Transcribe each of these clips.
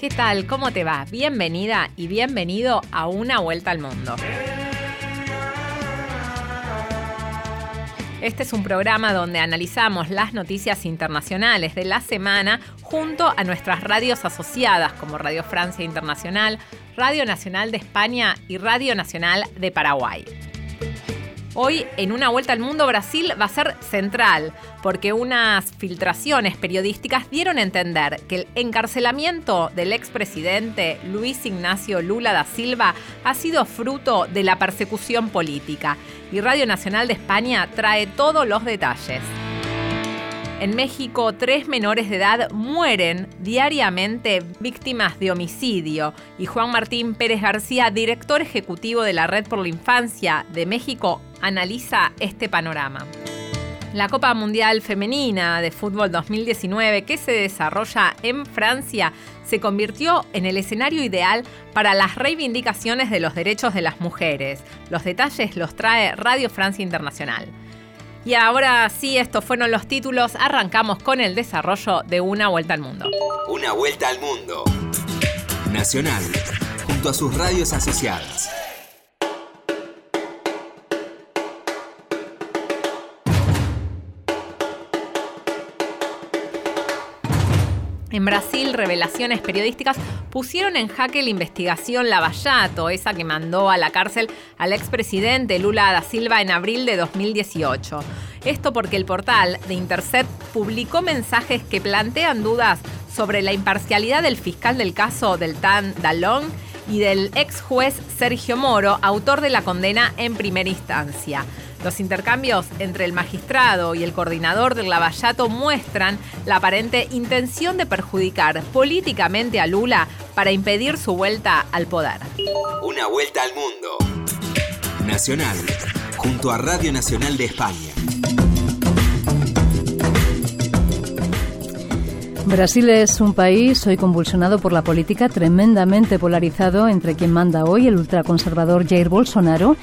¿Qué tal? ¿Cómo te va? Bienvenida y bienvenido a Una Vuelta al Mundo. Este es un programa donde analizamos las noticias internacionales de la semana junto a nuestras radios asociadas como Radio Francia Internacional, Radio Nacional de España y Radio Nacional de Paraguay. Hoy, en una vuelta al mundo, Brasil va a ser central, porque unas filtraciones periodísticas dieron a entender que el encarcelamiento del expresidente Luis Ignacio Lula da Silva ha sido fruto de la persecución política. Y Radio Nacional de España trae todos los detalles. En México, tres menores de edad mueren diariamente víctimas de homicidio y Juan Martín Pérez García, director ejecutivo de la Red por la Infancia de México, analiza este panorama. La Copa Mundial Femenina de Fútbol 2019 que se desarrolla en Francia se convirtió en el escenario ideal para las reivindicaciones de los derechos de las mujeres. Los detalles los trae Radio Francia Internacional. Y ahora sí, estos fueron los títulos. Arrancamos con el desarrollo de Una Vuelta al Mundo. Una Vuelta al Mundo. Nacional, junto a sus radios asociadas. En Brasil, revelaciones periodísticas pusieron en jaque la investigación Lavallato, esa que mandó a la cárcel al expresidente Lula da Silva en abril de 2018. Esto porque el portal de Intercept publicó mensajes que plantean dudas sobre la imparcialidad del fiscal del caso del TAN Dalón y del ex juez Sergio Moro, autor de la condena en primera instancia. Los intercambios entre el magistrado y el coordinador del Lavallato muestran la aparente intención de perjudicar políticamente a Lula para impedir su vuelta al poder. Una vuelta al mundo. Nacional, junto a Radio Nacional de España. Brasil es un país hoy convulsionado por la política, tremendamente polarizado entre quien manda hoy, el ultraconservador Jair Bolsonaro,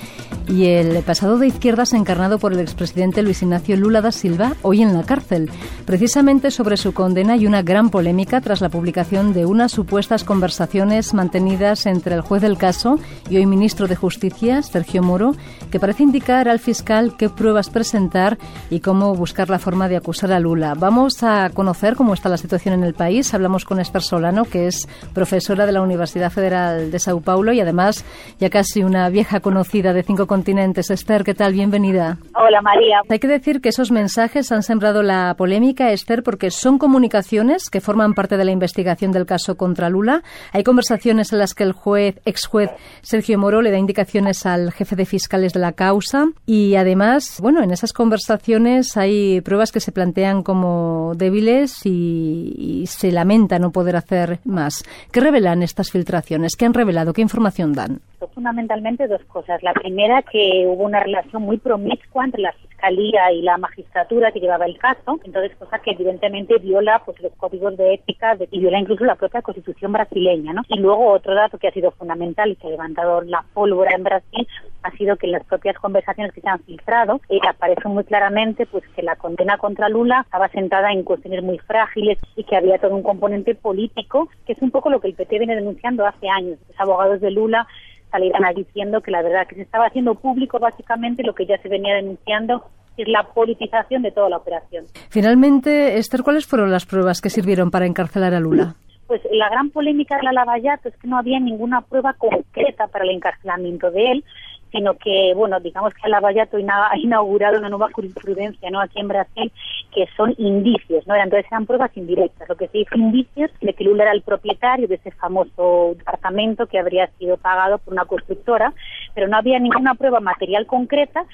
y el pasado de izquierdas encarnado por el expresidente Luis Ignacio Lula da Silva, hoy en la cárcel. Precisamente sobre su condena hay una gran polémica tras la publicación de unas supuestas conversaciones mantenidas entre el juez del caso y hoy ministro de Justicia, Sergio Moro, que parece indicar al fiscal qué pruebas presentar y cómo buscar la forma de acusar a Lula. Vamos a conocer cómo está la situación en el país. Hablamos con Esther Solano, que es profesora de la Universidad Federal de Sao Paulo y además ya casi una vieja conocida de cinco continentes. Esther, ¿qué tal? Bienvenida. Hola, María. Hay que decir que esos mensajes han sembrado la polémica, Esther, porque son comunicaciones que forman parte de la investigación del caso contra Lula. Hay conversaciones en las que el juez, ex juez Sergio Moro le da indicaciones al jefe de fiscales de la causa y además, bueno, en esas conversaciones hay pruebas que se plantean como débiles y, y se lamenta no poder hacer más. ¿Qué revelan estas filtraciones? ¿Qué han revelado? ¿Qué información dan? Fundamentalmente dos cosas. La primera, que hubo una relación muy promiscua entre la fiscalía y la magistratura que llevaba el caso, entonces cosa que evidentemente viola pues los códigos de ética y viola incluso la propia constitución brasileña, ¿no? Y luego otro dato que ha sido fundamental y que ha levantado la pólvora en Brasil ha sido que en las propias conversaciones que se han filtrado eh, aparece muy claramente pues que la condena contra Lula estaba sentada en cuestiones muy frágiles y que había todo un componente político, que es un poco lo que el PT viene denunciando hace años. Los abogados de Lula salieran diciendo que la verdad que se estaba haciendo público básicamente lo que ya se venía denunciando es la politización de toda la operación. Finalmente, Esther, ¿cuáles fueron las pruebas que sirvieron para encarcelar a Lula? Pues la gran polémica de la Lavallato es que no había ninguna prueba concreta para el encarcelamiento de él, sino que, bueno, digamos que Lavallato ha inaugurado una nueva jurisprudencia ¿no? aquí en Brasil, que son indicios, ¿no? Entonces eran pruebas indirectas, lo que se hizo indicios de que Lula era el propietario de ese famoso departamento que habría sido pagado por una constructora, pero no había ninguna prueba material concreta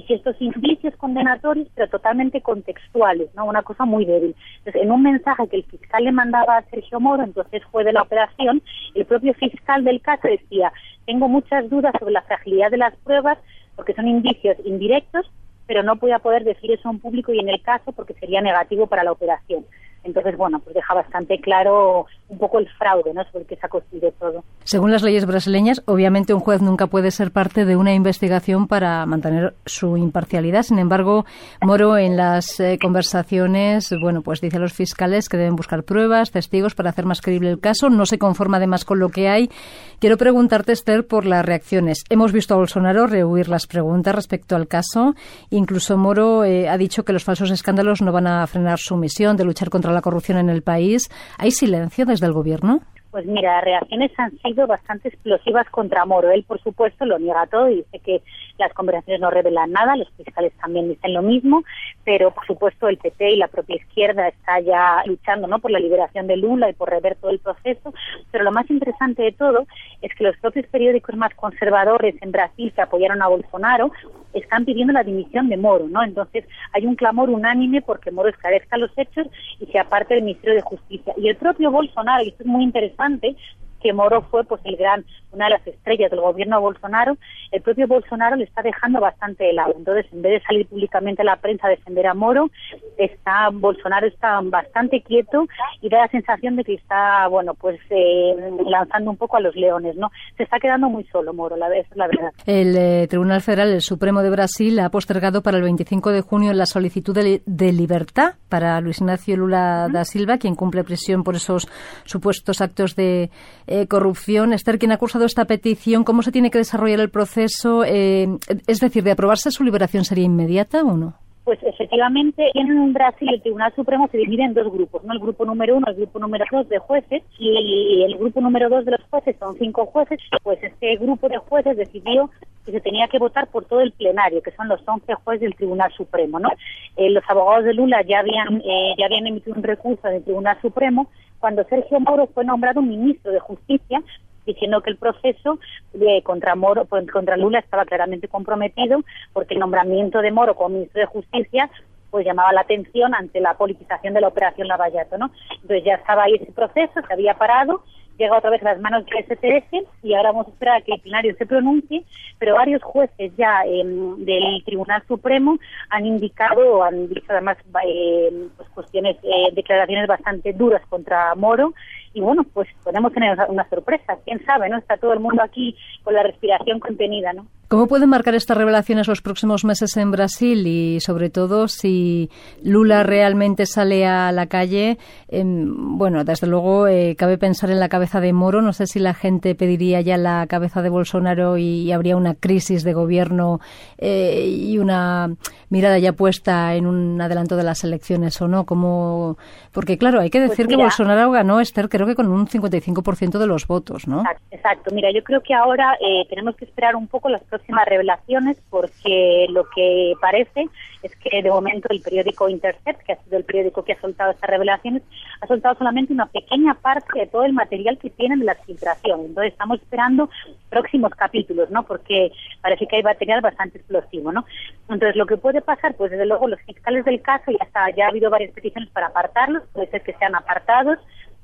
y si estos indicios condenatorios, pero totalmente contextuales, ¿no? Una cosa muy débil. Entonces, en un mensaje que el fiscal le mandaba a Sergio Moro, entonces fue de la operación, el propio fiscal del caso decía, tengo muchas dudas sobre la fragilidad de las pruebas, porque son indicios indirectos, pero no voy a poder decir eso en público y en el caso porque sería negativo para la operación. Entonces, bueno, pues deja bastante claro un poco el fraude, ¿no? Sobre el que se ha construido todo. Según las leyes brasileñas, obviamente un juez nunca puede ser parte de una investigación para mantener su imparcialidad. Sin embargo, Moro en las eh, conversaciones, bueno, pues dice a los fiscales que deben buscar pruebas, testigos para hacer más creíble el caso. No se conforma además con lo que hay. Quiero preguntarte, Esther, por las reacciones. Hemos visto a Bolsonaro rehuir las preguntas respecto al caso. Incluso Moro eh, ha dicho que los falsos escándalos no van a frenar su misión de luchar contra la corrupción en el país. ¿Hay silencio desde el gobierno? Pues mira, las reacciones han sido bastante explosivas contra Moro. Él, por supuesto, lo niega todo y dice que las conversaciones no revelan nada, los fiscales también dicen lo mismo, pero por supuesto el PP y la propia izquierda está ya luchando ¿no? por la liberación de Lula y por rever todo el proceso, pero lo más interesante de todo es que los propios periódicos más conservadores en Brasil que apoyaron a Bolsonaro están pidiendo la dimisión de Moro, ¿no? Entonces hay un clamor unánime porque Moro esclarezca los hechos y se aparte del Ministerio de Justicia. Y el propio Bolsonaro, y esto es muy interesante, que Moro fue pues el gran, una de las estrellas del gobierno de Bolsonaro, el propio Bolsonaro le está dejando bastante de lado. Entonces, en vez de salir públicamente a la prensa a defender a Moro, está Bolsonaro está bastante quieto y da la sensación de que está, bueno, pues eh, lanzando un poco a los leones, ¿no? Se está quedando muy solo Moro, la, es la verdad. El eh, Tribunal Federal, el Supremo de Brasil, ha postergado para el 25 de junio la solicitud de, de libertad para Luis Ignacio Lula da Silva, quien cumple prisión por esos supuestos actos de eh, corrupción. Esther, quien ha acusado esta petición, ¿cómo se tiene que desarrollar el proceso? Eh, es decir, ¿de aprobarse su liberación sería inmediata o no? Pues efectivamente, en Brasil el Tribunal Supremo se divide en dos grupos, ¿no? El grupo número uno, el grupo número dos de jueces, y el grupo número dos de los jueces son cinco jueces, pues este grupo de jueces decidió que se tenía que votar por todo el plenario, que son los 11 jueces del Tribunal Supremo, ¿no? Eh, los abogados de Lula ya habían, eh, ya habían emitido un recurso del Tribunal Supremo cuando Sergio Moro fue nombrado ministro de Justicia, diciendo que el proceso de contra Moro, pues, contra Lula estaba claramente comprometido, porque el nombramiento de Moro como ministro de Justicia pues llamaba la atención ante la politización de la operación Lavallato, ¿no? Entonces ya estaba ahí ese proceso, se había parado, llega otra vez a las manos del STS y ahora vamos a esperar a que el plenario se pronuncie, pero varios jueces ya em, del Tribunal Supremo han indicado han dicho además eh, cuestiones, eh, declaraciones bastante duras contra Moro y bueno, pues podemos tener una sorpresa, quién sabe, ¿no? Está todo el mundo aquí con la respiración contenida, ¿no? ¿Cómo pueden marcar estas revelaciones los próximos meses en Brasil y sobre todo si Lula realmente sale a la calle? Em, bueno, desde luego eh, cabe pensar en la cabeza de Moro. No sé si la gente pediría ya la cabeza de Bolsonaro y, habría una crisis de gobierno eh, y una mirada ya puesta en un adelanto de las elecciones o no. Como porque claro, hay que pues decir que Bolsonaro ganó Esther creo que con un 55% de los votos, ¿no? Exacto, Mira, yo creo que ahora eh, tenemos que esperar un poco las próximas revelaciones porque lo que parece es que de momento el periódico Intercept, que ha sido el periódico que ha soltado estas revelaciones, ha soltado solamente una pequeña parte de todo el material que tienen de la filtración. Entonces estamos esperando próximos capítulos, ¿no? Porque parece que hay material bastante explosivo, ¿no? Entonces lo que puede pasar, pues desde luego los fiscales del caso ya está, ya ha habido varias peticiones para apartarlos, puede ser que sean apartados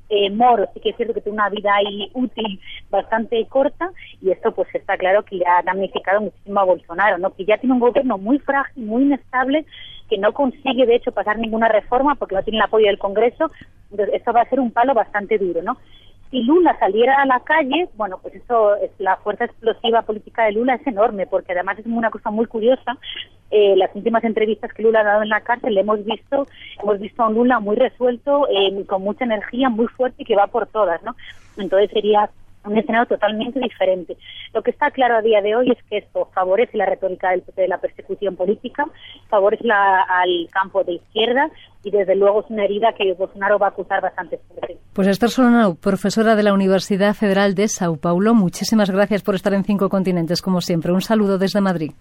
eh, Moro sí que es cierto que tiene una vida ahí útil bastante corta y esto pues está claro que le ha damnificado muchísimo a Bolsonaro, ¿no? Que ya tiene un gobierno muy frágil, muy inestable, que no consigue de hecho pasar ninguna reforma porque no tiene el apoyo del Congreso, entonces esto va a ser un palo bastante duro, ¿no? Si Lula saliera a la calle, bueno, pues eso, es, la fuerza explosiva política de Lula es enorme, porque además es una cosa muy curiosa. Eh, las últimas entrevistas que Lula ha dado en la cárcel le hemos visto, hemos visto a un Lula muy resuelto, eh, con mucha energía, muy fuerte y que va por todas, ¿no? Entonces sería un escenario totalmente diferente. Lo que está claro a día de hoy es que esto favorece la retórica del, de la persecución política, favorece al campo de izquierda y desde luego es una herida que Bolsonaro va a acusar bastante fuerte. Pues Esther Solano, profesora de la Universidad Federal de Sao Paulo, muchísimas gracias por estar en Cinco Continentes, como siempre. Un saludo desde Madrid.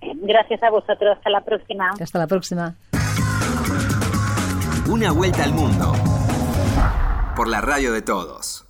Gracias a vosotros. Hasta la próxima. Hasta la próxima. Una vuelta al mundo por la radio de todos.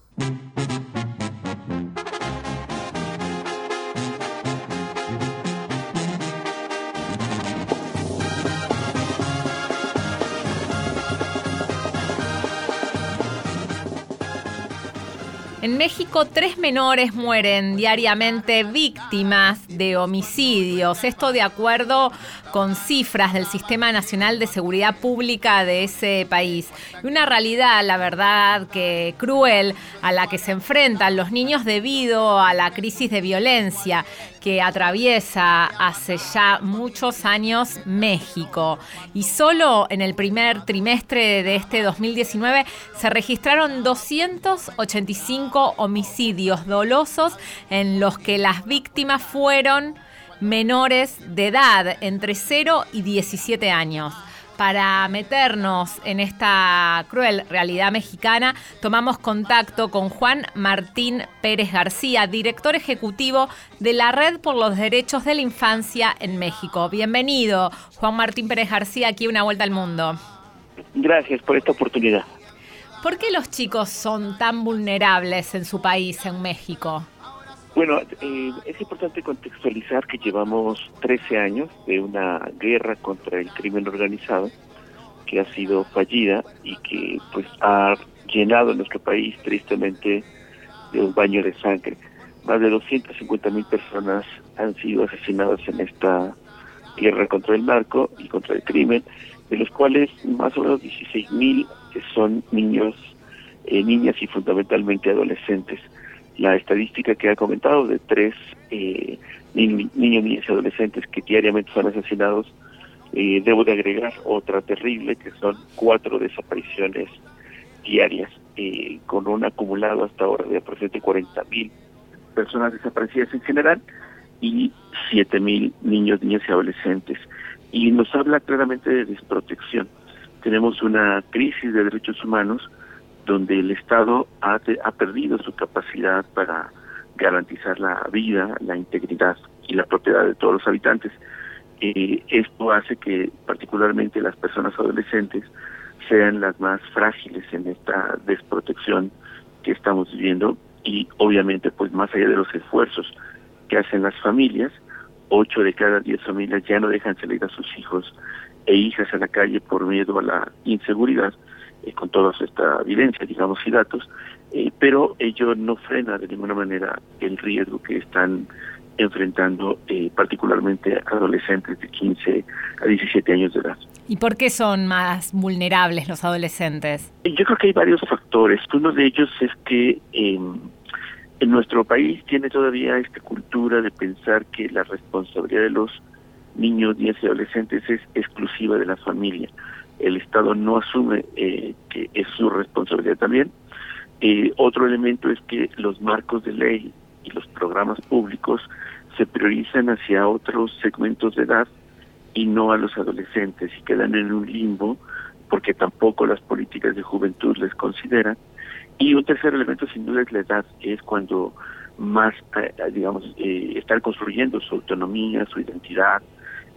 En México, tres menores mueren diariamente víctimas de homicidios. Esto de acuerdo con cifras del Sistema Nacional de Seguridad Pública de ese país. Y una realidad, la verdad, que cruel a la que se enfrentan los niños debido a la crisis de violencia que atraviesa hace ya muchos años México. Y solo en el primer trimestre de este 2019 se registraron 285 homicidios dolosos en los que las víctimas fueron menores de edad, entre 0 y 17 años. Para meternos en esta cruel realidad mexicana, tomamos contacto con Juan Martín Pérez García, director ejecutivo de la Red por los Derechos de la Infancia en México. Bienvenido, Juan Martín Pérez García, aquí una vuelta al mundo. Gracias por esta oportunidad. ¿Por qué los chicos son tan vulnerables en su país, en México? Bueno, eh, es importante contextualizar que llevamos 13 años de una guerra contra el crimen organizado que ha sido fallida y que pues ha llenado nuestro país tristemente de un baño de sangre. Más de 250 mil personas han sido asesinadas en esta guerra contra el narco y contra el crimen, de los cuales más o menos 16 mil son niños, eh, niñas y fundamentalmente adolescentes la estadística que ha comentado de tres eh, niños, niñas y adolescentes que diariamente son asesinados, eh, debo de agregar otra terrible, que son cuatro desapariciones diarias, eh, con un acumulado hasta ahora de aproximadamente 40 mil personas desaparecidas en general y 7 mil niños, niñas y adolescentes. Y nos habla claramente de desprotección. Tenemos una crisis de derechos humanos donde el Estado ha, perdido su capacidad para garantizar la vida, la integridad y la propiedad de todos los habitantes. Eh, esto hace que particularmente las personas adolescentes sean las más frágiles en esta desprotección que estamos viviendo y obviamente pues más allá de los esfuerzos que hacen las familias, ocho de cada diez familias ya no dejan salir a sus hijos e hijas a la calle por miedo a la inseguridad eh, con toda esta evidencia, digamos, y datos, eh, pero ello no frena de ninguna manera el riesgo que están enfrentando eh, particularmente adolescentes de 15 a 17 años de edad. ¿Y por qué son más vulnerables los adolescentes? Yo creo que hay varios factores. Uno de ellos es que em, en nuestro país tiene todavía esta cultura de pensar que la responsabilidad de los niños, niñas y adolescentes es exclusiva de la familia el Estado no asume eh, que es su responsabilidad también. Eh, otro elemento es que los marcos de ley y los programas públicos se priorizan hacia otros segmentos de edad y no a los adolescentes y quedan en un limbo porque tampoco las políticas de juventud les consideran. Y un tercer elemento sin duda es la edad, es cuando más, eh, digamos, están construyendo su autonomía, su identidad,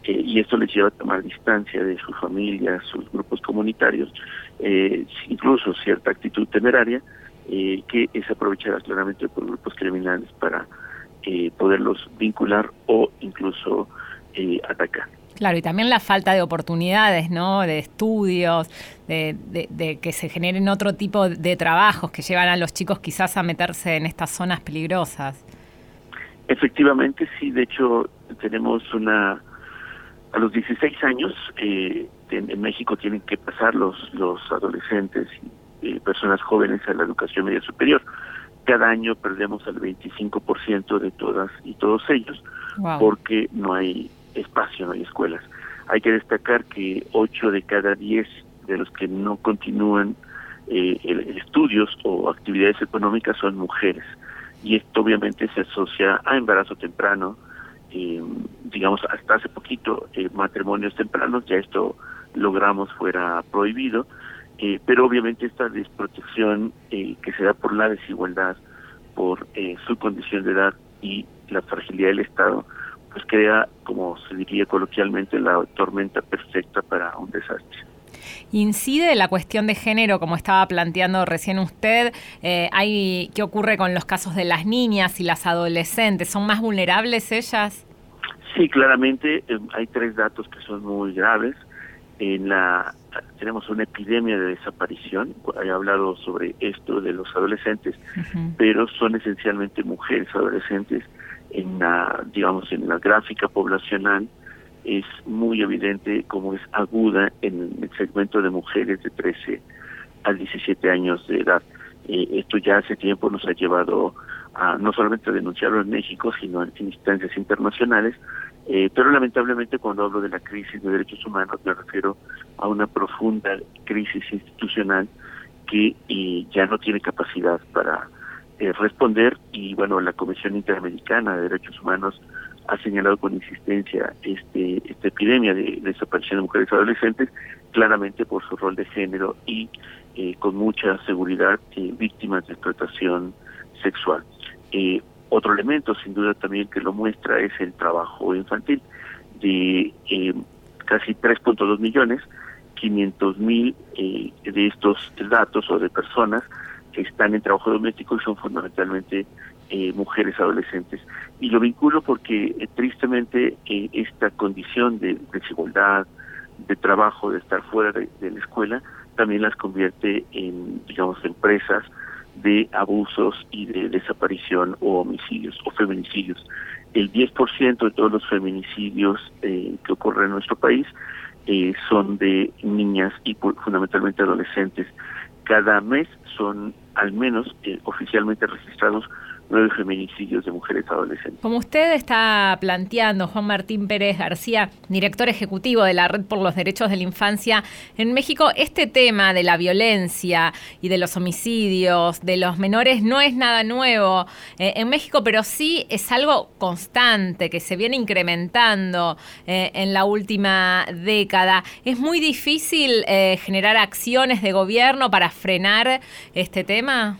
y esto les lleva a tomar distancia de su familia, sus grupos comunitarios, eh, incluso cierta actitud temeraria, eh, que es aprovechada claramente por grupos criminales para eh, poderlos vincular o incluso atacar. Claro, y también la falta de oportunidades, ¿no? De estudios, de, de, que se generen otro tipo de trabajos que llevan a los chicos quizás a meterse en estas zonas peligrosas. Efectivamente, sí, de hecho tenemos una a los 16 años eh, en, México tienen que pasar los, los adolescentes y eh, personas jóvenes a la educación media superior. Cada año perdemos al 25% de todas y todos ellos porque no hay espacio, no hay escuelas. Hay que destacar que 8 de cada 10 de los que no continúan eh, estudios o actividades económicas son mujeres. Y esto obviamente se asocia a embarazo temprano, eh, digamos, hasta hace poquito eh, matrimonios tempranos, ya esto logramos fuera prohibido, eh, pero obviamente esta desprotección eh, que se da por la desigualdad, por su condición de edad y la fragilidad del Estado, pues crea, como se diría coloquialmente, la tormenta perfecta para un desastre. ¿Incide la cuestión de género, como estaba planteando recién usted? Eh, hay, ¿Qué ocurre con los casos de las niñas y las adolescentes? ¿Son más vulnerables ellas? Sí, claramente eh, hay tres datos que son muy graves. En la tenemos una epidemia de desaparición. He hablado sobre esto de los adolescentes, pero son esencialmente mujeres adolescentes. En la, digamos, en la gráfica poblacional es muy evidente cómo es aguda en el segmento de mujeres de 13 a 17 años de edad. Eh, esto ya hace tiempo nos ha llevado a no solamente a denunciarlo en México, sino en instancias internacionales, eh, pero lamentablemente cuando hablo de la crisis de derechos humanos me refiero a una profunda crisis institucional que ya no tiene capacidad para eh, responder y bueno, la Comisión Interamericana de Derechos Humanos ha señalado con insistencia este esta epidemia de, desaparición de mujeres adolescentes, claramente por su rol de género y eh, con mucha seguridad víctimas de explotación sexual. Eh, otro elemento, sin duda también que lo muestra, es el trabajo infantil de eh, casi 3.2 millones, 500 mil eh, de estos datos o de personas que están en trabajo doméstico y son fundamentalmente eh, mujeres adolescentes. Y lo vinculo porque eh, tristemente esta condición de desigualdad, de trabajo, de estar fuera de, la escuela, también las convierte en, digamos, empresas de abusos y de desaparición o homicidios o feminicidios. El 10% de todos los feminicidios eh, que ocurren en nuestro país eh, son de niñas y fundamentalmente adolescentes. Cada mes son al menos eh, oficialmente registrados nueve feminicidios de mujeres adolescentes. Como usted está planteando, Juan Martín Pérez García, director ejecutivo de la Red por los Derechos de la Infancia en México, este tema de la violencia y de los homicidios de los menores no es nada nuevo eh, en México, pero sí es algo constante que se viene incrementando eh, en la última década. Es muy difícil eh, generar acciones de gobierno para frenar este tema.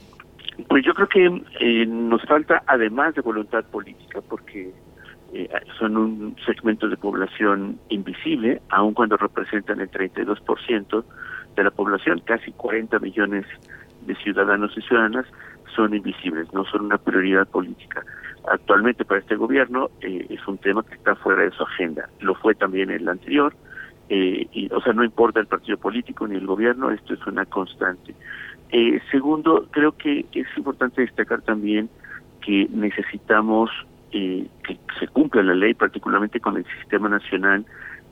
Pues yo creo que eh, nos falta, además de voluntad política, porque eh, son un segmento de población invisible, aun cuando representan el 32% de la población, casi 40 millones de ciudadanos y ciudadanas son invisibles, no son una prioridad política. Actualmente para este gobierno eh, es un tema que está fuera de su agenda. Lo fue también el anterior, y, o sea, no importa el partido político ni el gobierno, esto es una constante. Eh, segundo, creo que es importante destacar también que necesitamos eh, que se cumpla la ley, particularmente con el Sistema Nacional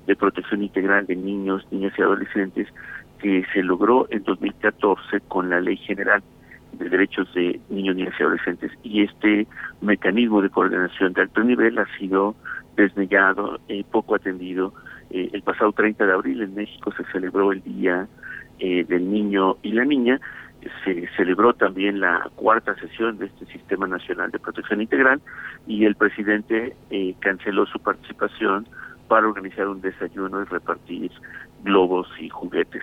de Protección Integral de Niños, Niñas y Adolescentes, que se logró en 2014 con la Ley General de Derechos de Niños, Niñas y Adolescentes. Y este mecanismo de coordinación de alto nivel ha sido desnegado, eh, poco atendido. Eh, el pasado 30 de abril en México se celebró el Día eh, del Niño y la Niña, se celebró también la cuarta sesión de este Sistema Nacional de Protección Integral y el presidente eh, canceló su participación para organizar un desayuno y repartir globos y juguetes.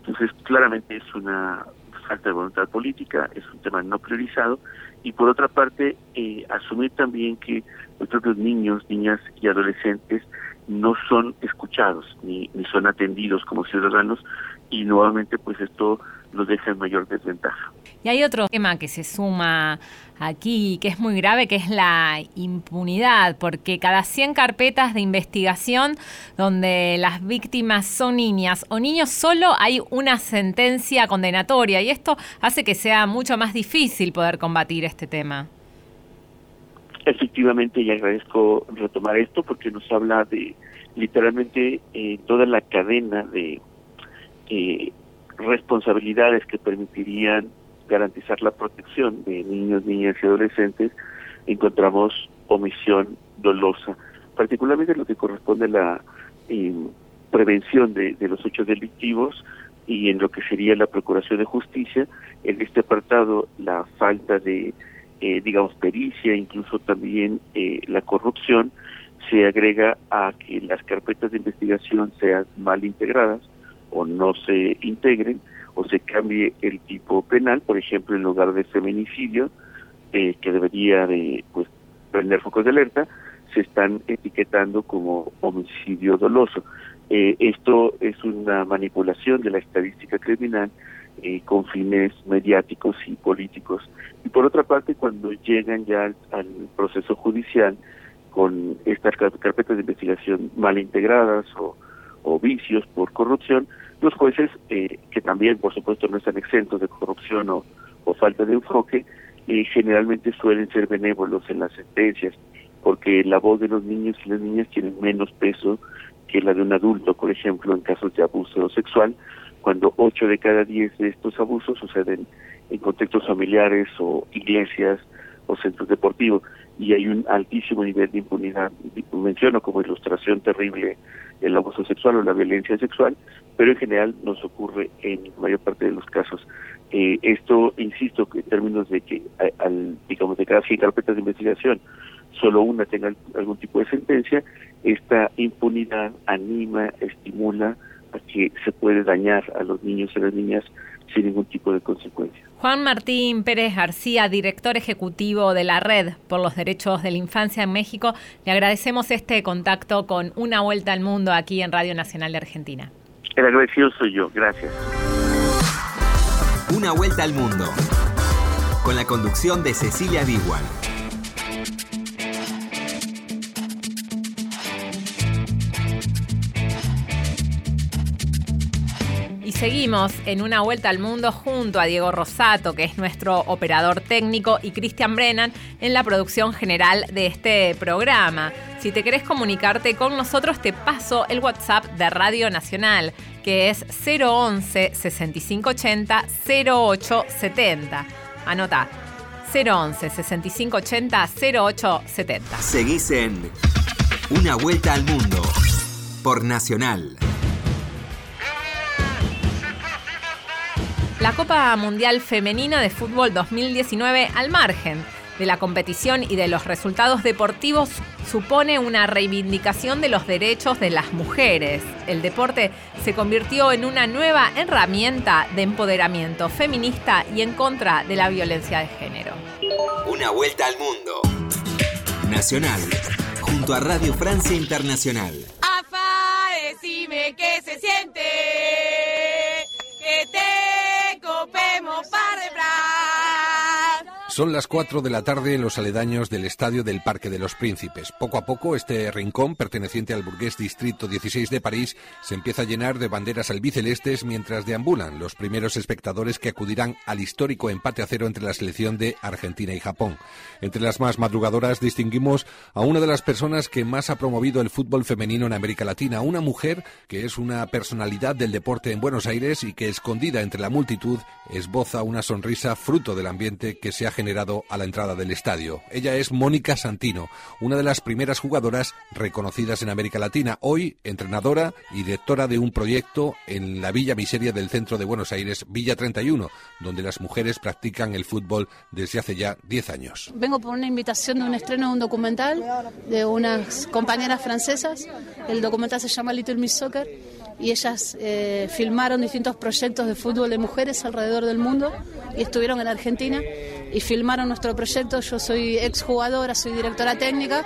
Entonces, claramente es una falta de voluntad política, es un tema no priorizado y por otra parte, eh, asumir también que los propios niños, niñas y adolescentes no son escuchados ni, ni son atendidos como ciudadanos y nuevamente pues esto los deja en mayor desventaja. Y hay otro tema que se suma aquí, que es muy grave, que es la impunidad, porque cada 100 carpetas de investigación donde las víctimas son niñas o niños, solo hay una sentencia condenatoria y esto hace que sea mucho más difícil poder combatir este tema. Efectivamente, y agradezco retomar esto porque nos habla de literalmente eh, toda la cadena de eh, responsabilidades que permitirían garantizar la protección de niños, niñas y adolescentes, encontramos omisión dolosa, particularmente lo que corresponde a la eh, prevención de, los hechos delictivos y en lo que sería la procuración de justicia. En este apartado, la falta de, eh, digamos, pericia, incluso también eh, la corrupción, se agrega a que las carpetas de investigación sean mal integradas, o no se integren o se cambie el tipo penal, por ejemplo, en lugar de feminicidio, eh, que debería de pues prender focos de alerta, se están etiquetando como homicidio doloso. Eh, esto es una manipulación de la estadística criminal eh, con fines mediáticos y políticos. Y por otra parte, cuando llegan ya al, proceso judicial con estas carpetas de investigación mal integradas o vicios por corrupción, Los jueces, eh, que también por supuesto no están exentos de corrupción o, falta de enfoque, eh, generalmente suelen ser benévolos en las sentencias, porque la voz de los niños y las niñas tiene menos peso que la de un adulto, por ejemplo, en casos de abuso sexual, cuando ocho de cada diez de estos abusos suceden en contextos familiares o iglesias o centros deportivos y hay un altísimo nivel de impunidad. Menciono como ilustración terrible el abuso sexual o la violencia sexual, pero en general nos ocurre en mayor parte de los casos. Eh, esto, insisto, que en términos de que al, digamos de cada 100 carpetas de investigación solo una tenga algún tipo de sentencia, esta impunidad anima, estimula a que se puede dañar a los niños y a las niñas sin ningún tipo de consecuencia. Juan Martín Pérez García, director ejecutivo de la Red por los Derechos de la Infancia en México, le agradecemos este contacto con Una Vuelta al Mundo aquí en Radio Nacional de Argentina. El agradecido soy yo, gracias. Una Vuelta al Mundo, con la conducción de Cecilia Biguan. Seguimos en una vuelta al mundo junto a Diego Rosato, que es nuestro operador técnico, y Cristian Brennan en la producción general de este programa. Si te querés comunicarte con nosotros, te paso el WhatsApp de Radio Nacional, que es 011 6580 0870. Anota. 011 6580 0870. Seguís en Una Vuelta al Mundo por Nacional. La Copa Mundial Femenina de Fútbol 2019 al margen de la competición y de los resultados deportivos supone una reivindicación de los derechos de las mujeres. El deporte se convirtió en una nueva herramienta de empoderamiento feminista y en contra de la violencia de género. Una vuelta al mundo. Nacional, junto a Radio Francia Internacional. Afa, decime qué se siente. Que te Son las 4 de la tarde en los aledaños del Estadio del Parque de los Príncipes. Poco a poco, este rincón, perteneciente al burgués Distrito 16 de París, se empieza a llenar de banderas albicelestes mientras deambulan los primeros espectadores que acudirán al histórico empate a cero entre la selección de Argentina y Japón. Entre las más madrugadoras distinguimos a una de las personas que más ha promovido el fútbol femenino en América Latina, una mujer que es una personalidad del deporte en Buenos Aires y que escondida entre la multitud esboza una sonrisa fruto del ambiente que se ha generado a la entrada del estadio. Ella es Mónica Santino, una de las primeras jugadoras reconocidas en América Latina, hoy entrenadora y directora de un proyecto en la Villa Miseria del centro de Buenos Aires, Villa 31, donde las mujeres practican el fútbol desde hace ya 10 años. Vengo por una invitación de un estreno de un documental de unas compañeras francesas. El documental se llama Little Miss Soccer y ellas eh, filmaron distintos proyectos de fútbol de mujeres alrededor del mundo y estuvieron en Argentina y filmaron nuestro proyecto. Yo soy exjugadora, soy directora técnica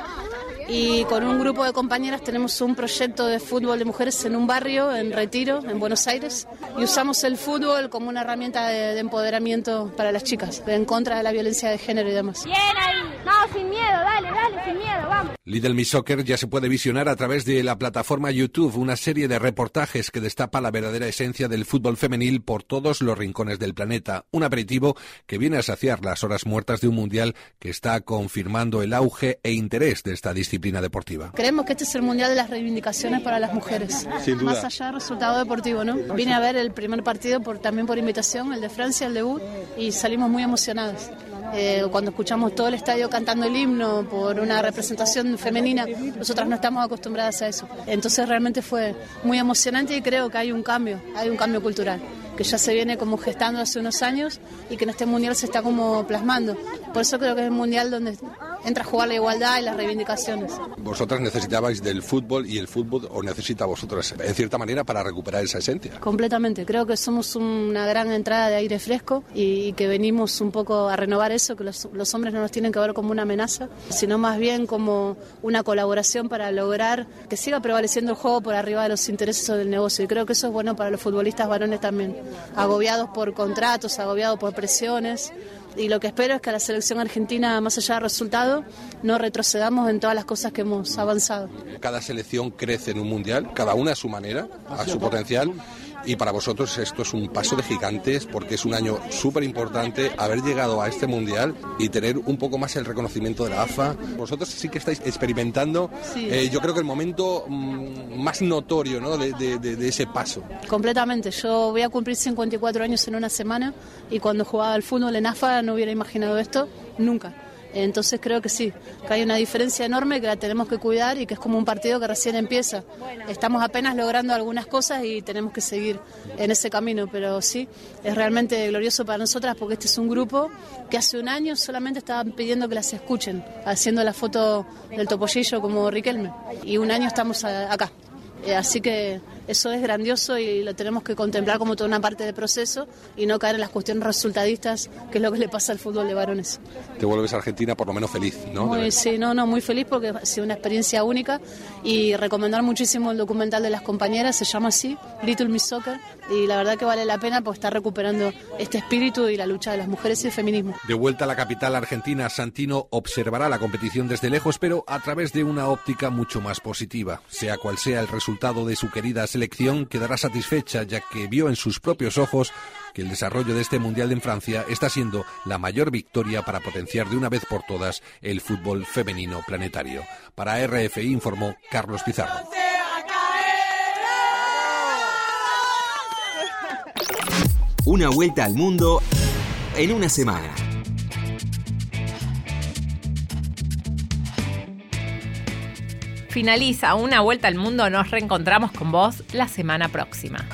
y con un grupo de compañeras tenemos un proyecto de fútbol de mujeres en un barrio, en Retiro, en Buenos Aires, y usamos el fútbol como una herramienta de, empoderamiento para las chicas, en contra de la violencia de género y demás. Bien ahí, no, sin miedo, dale, dale, sin miedo, vamos. Little Miss Soccer ya se puede visionar a través de la plataforma YouTube, una serie de reportajes que destapa la verdadera esencia del fútbol femenil por todos los rincones del planeta. Un aperitivo que viene a saciar las horas muertas de un mundial que está confirmando el auge e interés de esta disciplina deportiva. Creemos que este es el mundial de las reivindicaciones para las mujeres, más allá del resultado deportivo, ¿no? Vine a ver el primer partido por, también por invitación, el de Francia, el debut, y salimos muy emocionados. Eh, cuando escuchamos todo el estadio cantando el himno por una representación femenina, nosotras no estamos acostumbradas a eso. Entonces realmente fue muy emocionante y creo que hay un cambio, hay un cambio cultural que ya se viene como gestando hace unos años y que en este mundial se está como plasmando. Por eso creo que es un mundial donde entra a jugar la igualdad y las reivindicaciones. Vosotras necesitabais del fútbol y el fútbol os necesita a vosotras, en cierta manera, para recuperar esa esencia. Completamente. Creo que somos una gran entrada de aire fresco y, que venimos un poco a renovar eso, que los, los, hombres no nos tienen que ver como una amenaza, sino más bien como una colaboración para lograr que siga prevaleciendo el juego por arriba de los intereses del negocio. Y creo que eso es bueno para los futbolistas varones también, agobiados por contratos, agobiados por presiones y lo que espero es que la selección argentina, más allá del resultado, no retrocedamos en todas las cosas que hemos avanzado. Cada selección crece en un mundial, cada una a su manera, a su potencial y para vosotros esto es un paso de gigantes porque es un año súper importante haber llegado a este mundial y tener un poco más el reconocimiento de la AFA. Vosotros sí que estáis experimentando, eh, yo creo que el momento mm, más notorio ¿no? de, de, ese paso. Completamente, yo voy a cumplir 54 años en una semana y cuando jugaba al fútbol en AFA no hubiera imaginado esto nunca. Entonces creo que sí, que hay una diferencia enorme que la tenemos que cuidar y que es como un partido que recién empieza. Estamos apenas logrando algunas cosas y tenemos que seguir en ese camino, pero sí, es realmente glorioso para nosotras porque este es un grupo que hace un año solamente estaban pidiendo que las escuchen, haciendo la foto del topollillo como Riquelme. Y un año estamos acá. Eh, así que eso es grandioso y lo tenemos que contemplar como toda una parte del proceso y no caer en las cuestiones resultadistas, que es lo que le pasa al fútbol de varones. Te vuelves a Argentina por lo menos feliz, ¿no? Muy, sí, no, no, muy feliz porque ha sido una experiencia única y recomendar muchísimo el documental de las compañeras, se llama así, Little Miss Soccer, y la verdad que vale la pena porque está recuperando este espíritu y la lucha de las mujeres y el feminismo. De vuelta a la capital argentina, Santino observará la competición desde lejos, pero a través de una óptica mucho más positiva, sea cual sea el resultado de su querida selección quedará satisfecha ya que vio en sus propios ojos que el desarrollo de este Mundial en Francia está siendo la mayor victoria para potenciar de una vez por todas el fútbol femenino planetario. Para RFI informó Carlos Pizarro. Una vuelta al mundo en una semana. Finaliza una vuelta al mundo. Nos reencontramos con vos la semana próxima.